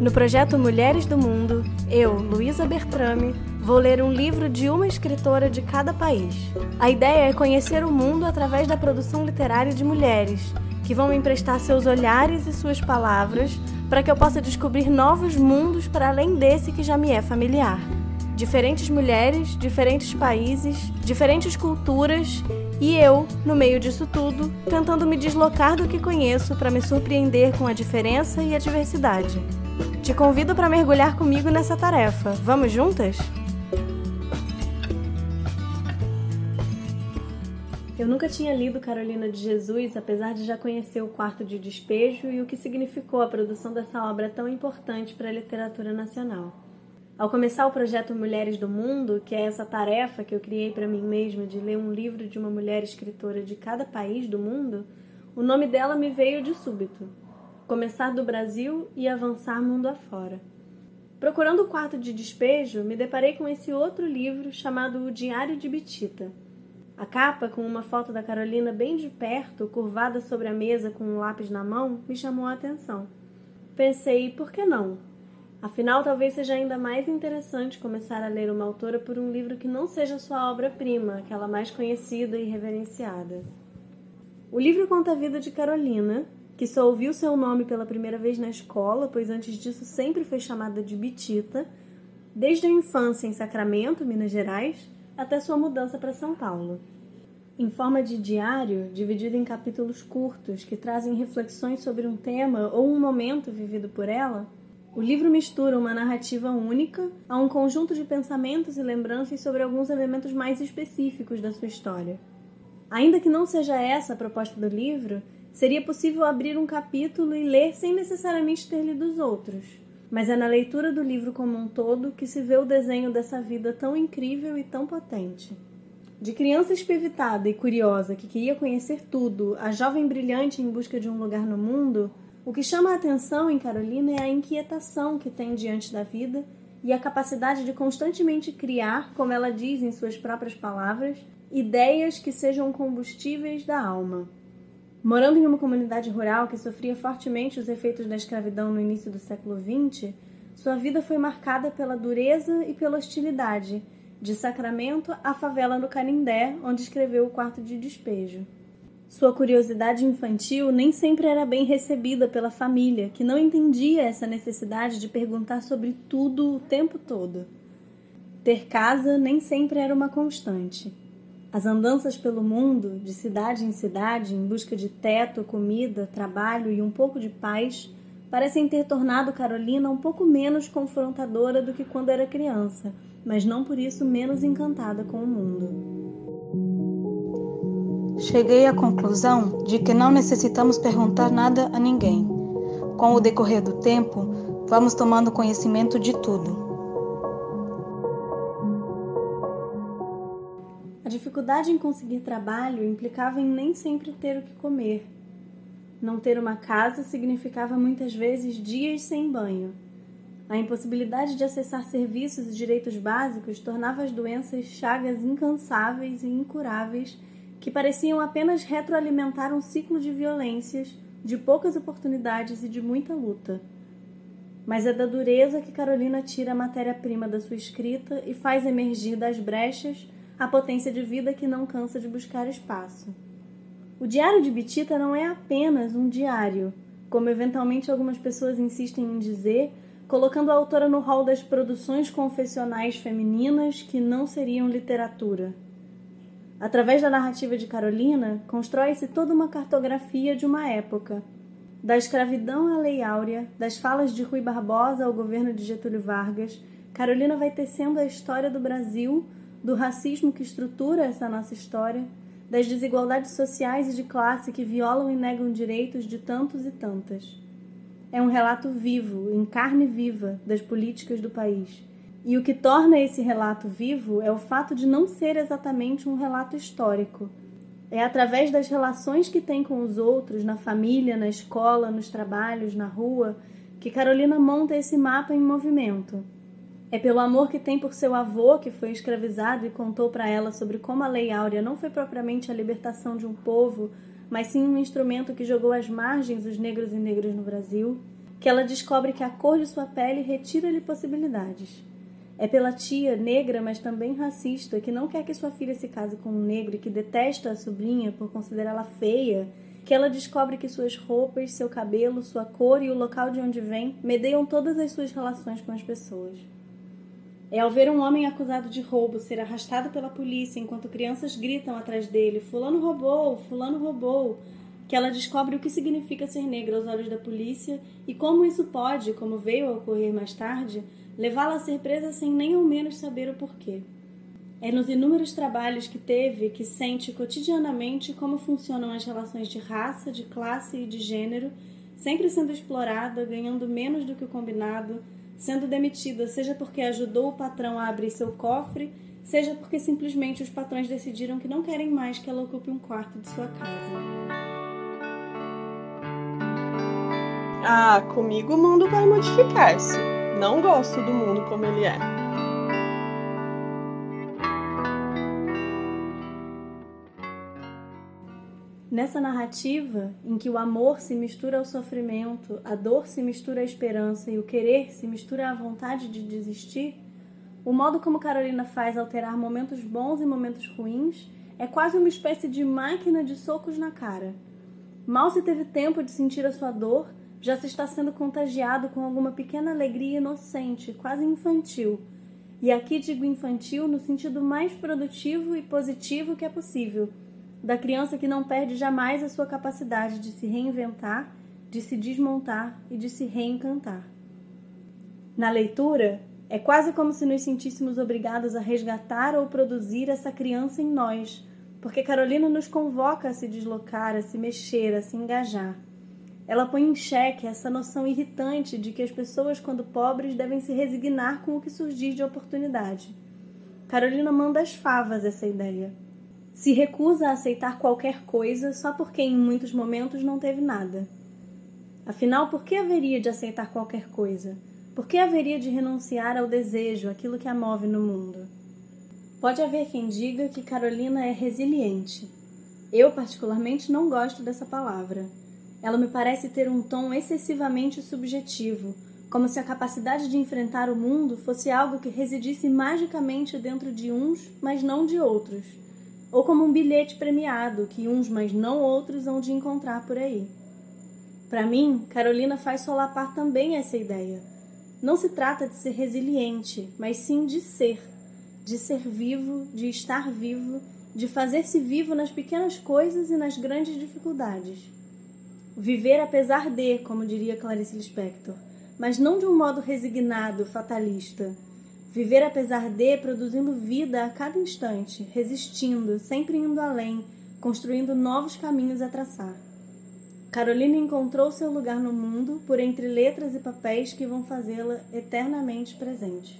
No projeto Mulheres do Mundo, eu, Luísa Bertrame, vou ler um livro de uma escritora de cada país. A ideia é conhecer o mundo através da produção literária de mulheres, que vão me emprestar seus olhares e suas palavras para que eu possa descobrir novos mundos para além desse que já me é familiar. Diferentes mulheres, diferentes países, diferentes culturas e eu, no meio disso tudo, tentando me deslocar do que conheço para me surpreender com a diferença e a diversidade. Te convido para mergulhar comigo nessa tarefa. Vamos juntas? Eu nunca tinha lido Carolina de Jesus, apesar de já conhecer o Quarto de Despejo e o que significou a produção dessa obra tão importante para a literatura nacional. Ao começar o projeto Mulheres do Mundo, que é essa tarefa que eu criei para mim mesma de ler um livro de uma mulher escritora de cada país do mundo, o nome dela me veio de súbito começar do Brasil e avançar mundo afora. Procurando o quarto de despejo, me deparei com esse outro livro chamado O Diário de Bitita. A capa, com uma foto da Carolina bem de perto, curvada sobre a mesa com um lápis na mão, me chamou a atenção. Pensei, por que não? Afinal, talvez seja ainda mais interessante começar a ler uma autora por um livro que não seja sua obra-prima, aquela mais conhecida e reverenciada. O livro conta a vida de Carolina, que só ouviu seu nome pela primeira vez na escola, pois antes disso sempre foi chamada de Bitita, desde a infância em Sacramento, Minas Gerais, até sua mudança para São Paulo. Em forma de diário, dividido em capítulos curtos que trazem reflexões sobre um tema ou um momento vivido por ela, o livro mistura uma narrativa única a um conjunto de pensamentos e lembranças sobre alguns elementos mais específicos da sua história. Ainda que não seja essa a proposta do livro, Seria possível abrir um capítulo e ler sem necessariamente ter lido os outros. Mas é na leitura do livro como um todo que se vê o desenho dessa vida tão incrível e tão potente. De criança espevitada e curiosa que queria conhecer tudo, a jovem brilhante em busca de um lugar no mundo, o que chama a atenção em Carolina é a inquietação que tem diante da vida e a capacidade de constantemente criar, como ela diz em suas próprias palavras, ideias que sejam combustíveis da alma. Morando em uma comunidade rural que sofria fortemente os efeitos da escravidão no início do século XX, sua vida foi marcada pela dureza e pela hostilidade, de Sacramento à favela no Canindé, onde escreveu o quarto de despejo. Sua curiosidade infantil nem sempre era bem recebida pela família, que não entendia essa necessidade de perguntar sobre tudo o tempo todo. Ter casa nem sempre era uma constante. As andanças pelo mundo, de cidade em cidade, em busca de teto, comida, trabalho e um pouco de paz, parecem ter tornado Carolina um pouco menos confrontadora do que quando era criança, mas não por isso menos encantada com o mundo. Cheguei à conclusão de que não necessitamos perguntar nada a ninguém. Com o decorrer do tempo, vamos tomando conhecimento de tudo. A dificuldade em conseguir trabalho implicava em nem sempre ter o que comer. Não ter uma casa significava muitas vezes dias sem banho. A impossibilidade de acessar serviços e direitos básicos tornava as doenças chagas incansáveis e incuráveis que pareciam apenas retroalimentar um ciclo de violências, de poucas oportunidades e de muita luta. Mas é da dureza que Carolina tira a matéria-prima da sua escrita e faz emergir das brechas a potência de vida que não cansa de buscar espaço. O Diário de Bitita não é apenas um diário, como eventualmente algumas pessoas insistem em dizer, colocando a autora no rol das produções confessionais femininas que não seriam literatura. Através da narrativa de Carolina, constrói-se toda uma cartografia de uma época. Da escravidão à Lei Áurea, das falas de Rui Barbosa ao governo de Getúlio Vargas, Carolina vai tecendo a história do Brasil do racismo que estrutura essa nossa história, das desigualdades sociais e de classe que violam e negam direitos de tantos e tantas. É um relato vivo, em carne viva, das políticas do país. E o que torna esse relato vivo é o fato de não ser exatamente um relato histórico. É através das relações que tem com os outros, na família, na escola, nos trabalhos, na rua, que Carolina monta esse mapa em movimento é pelo amor que tem por seu avô, que foi escravizado e contou para ela sobre como a Lei Áurea não foi propriamente a libertação de um povo, mas sim um instrumento que jogou às margens os negros e negras no Brasil. que ela descobre que a cor de sua pele retira-lhe possibilidades. É pela tia, negra, mas também racista, que não quer que sua filha se case com um negro e que detesta a sobrinha por considerá-la feia, que ela descobre que suas roupas, seu cabelo, sua cor e o local de onde vem medeiam todas as suas relações com as pessoas. É ao ver um homem acusado de roubo ser arrastado pela polícia enquanto crianças gritam atrás dele: Fulano roubou, Fulano roubou, que ela descobre o que significa ser negra aos olhos da polícia e como isso pode, como veio a ocorrer mais tarde, levá-la a ser presa sem nem ao menos saber o porquê. É nos inúmeros trabalhos que teve que sente cotidianamente como funcionam as relações de raça, de classe e de gênero, sempre sendo explorada, ganhando menos do que o combinado, sendo demitida, seja porque ajudou o patrão a abrir seu cofre, seja porque simplesmente os patrões decidiram que não querem mais que ela ocupe um quarto de sua casa. Ah, comigo o mundo vai modificar-se. Não gosto do mundo como ele é. Nessa narrativa, em que o amor se mistura ao sofrimento, a dor se mistura à esperança e o querer se mistura à vontade de desistir, o modo como Carolina faz alterar momentos bons e momentos ruins é quase uma espécie de máquina de socos na cara. Mal se teve tempo de sentir a sua dor, já se está sendo contagiado com alguma pequena alegria inocente, quase infantil. E aqui digo infantil no sentido mais produtivo e positivo que é possível da criança que não perde jamais a sua capacidade de se reinventar, de se desmontar e de se reencantar. Na leitura, é quase como se nos sentíssemos obrigados a resgatar ou produzir essa criança em nós, porque Carolina nos convoca a se deslocar, a se mexer, a se engajar. Ela põe em xeque essa noção irritante de que as pessoas, quando pobres, devem se resignar com o que surgir de oportunidade. Carolina manda as favas essa ideia se recusa a aceitar qualquer coisa só porque em muitos momentos não teve nada. Afinal, por que haveria de aceitar qualquer coisa? Por que haveria de renunciar ao desejo, aquilo que a move no mundo? Pode haver quem diga que Carolina é resiliente. Eu, particularmente, não gosto dessa palavra. Ela me parece ter um tom excessivamente subjetivo, como se a capacidade de enfrentar o mundo fosse algo que residisse magicamente dentro de uns, mas não de outros ou como um bilhete premiado que uns, mas não outros, hão de encontrar por aí. Para mim, Carolina faz solapar também essa ideia. Não se trata de ser resiliente, mas sim de ser, de ser vivo, de estar vivo, de fazer-se vivo nas pequenas coisas e nas grandes dificuldades. Viver apesar de, como diria Clarice Lispector, mas não de um modo resignado, fatalista, Viver apesar de, produzindo vida a cada instante, resistindo, sempre indo além, construindo novos caminhos a traçar. Carolina encontrou seu lugar no mundo por entre letras e papéis que vão fazê-la eternamente presente.